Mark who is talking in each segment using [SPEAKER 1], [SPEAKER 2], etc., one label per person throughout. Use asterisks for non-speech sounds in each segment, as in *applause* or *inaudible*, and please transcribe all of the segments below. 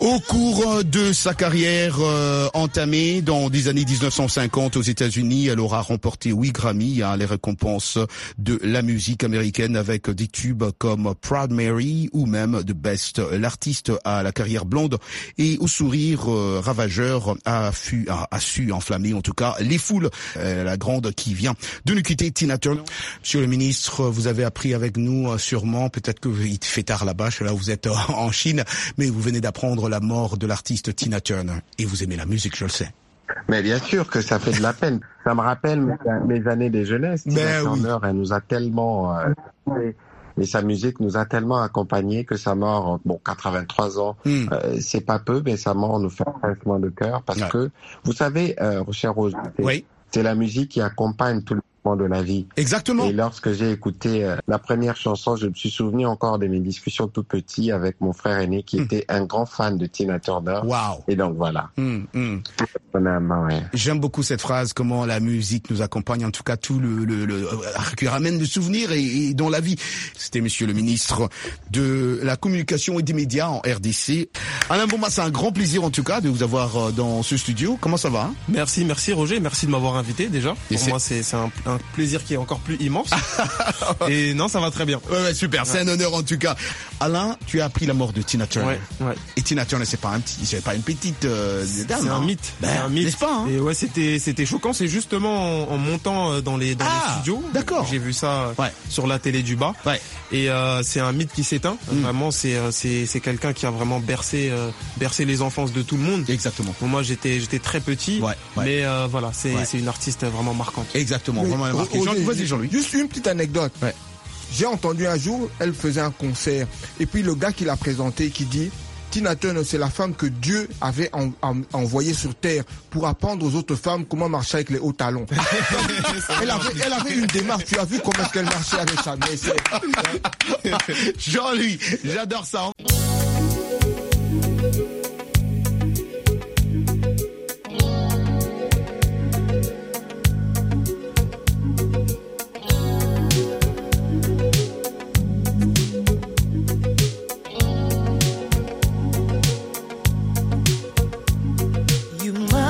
[SPEAKER 1] Au cours de sa carrière euh, entamée dans les années 1950 aux États-Unis, elle aura remporté huit Grammy, hein, les récompenses de la musique américaine avec des tubes comme Proud Mary ou même The Best. L'artiste a la carrière blonde et au sourire euh, ravageur a, a, su enflammer en tout cas les foules. Euh, la grande qui vient de nous quitter, Tina Turner. Monsieur le ministre, vous avez appris avec nous sûrement, peut-être que il fait tard là-bas, là vous êtes en Chine, mais vous venez d'apprendre la mort de l'artiste Tina Turner. Et vous aimez la musique, je le sais.
[SPEAKER 2] Mais bien sûr que ça fait de la peine. Ça me rappelle mes, années de jeunesse. Tina Turner, elle nous a tellement... Euh, et sa musique nous a tellement accompagnés que sa mort, bon, 83 ans, hmm. euh, c'est pas peu, mais sa mort nous fait un pincement de cœur parce que, vous savez, euh, cher Rose, oui. c'est la musique qui accompagne tout le de la vie.
[SPEAKER 1] Exactement.
[SPEAKER 2] Et lorsque j'ai écouté euh, la première chanson, je me suis souvenu encore de mes discussions tout petit avec mon frère aîné qui hmm. était un grand fan de Tina Turner.
[SPEAKER 1] Wow.
[SPEAKER 2] Et donc voilà. Hmm, hmm.
[SPEAKER 1] J'aime beaucoup cette phrase, comment la musique nous accompagne, en tout cas tout le, le, le euh, qui ramène de souvenirs et, dans la vie. C'était Monsieur le ministre de la communication et des médias en RDC. Alain Bomba, c'est un grand plaisir en tout cas de vous avoir euh, dans ce studio. Comment ça va hein?
[SPEAKER 3] Merci, merci Roger, merci de m'avoir invité déjà. Pour moi, c'est un, un plaisir qui est encore plus immense. *laughs* et non, ça va très bien.
[SPEAKER 1] Ouais, super, c'est un honneur en tout cas. Alain, tu as appris la mort de Tina Turner. Ouais, Et Tina Turner, c'est pas un petit, c'est pas une petite euh, dame.
[SPEAKER 3] C'est un mythe.
[SPEAKER 1] Ben,
[SPEAKER 3] c'est un mythe.
[SPEAKER 1] pas hein
[SPEAKER 3] Et ouais, c'était c'était choquant. C'est justement en, montant euh, dans les dans les ah, studios.
[SPEAKER 1] D'accord.
[SPEAKER 3] J'ai vu ça sur la télé du bas. Ouais. Et euh, c'est un mythe qui s'éteint. Mm. Vraiment, c'est euh, c'est c'est quelqu'un qui a vraiment bercé bercé les enfances de tout le monde.
[SPEAKER 1] Exactement.
[SPEAKER 3] moi, j'étais j'étais très petit. Ouais. Mais voilà, c'est c'est une artiste vraiment marquante.
[SPEAKER 1] Exactement. Vas-y, Jean-Louis.
[SPEAKER 4] Juste une petite anecdote. J'ai entendu un jour, elle faisait un concert. Et puis le gars qui l'a présenté, qui dit, Tina Turner, c'est la femme que Dieu avait envoyée sur terre pour apprendre aux autres femmes comment marcher avec les hauts talons. *laughs* *laughs* elle, avait, une démarche. Tu as vu comment est-ce qu'elle marchait avec sa
[SPEAKER 1] Jean-Louis, j'adore ça.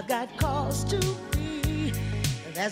[SPEAKER 5] I've got calls to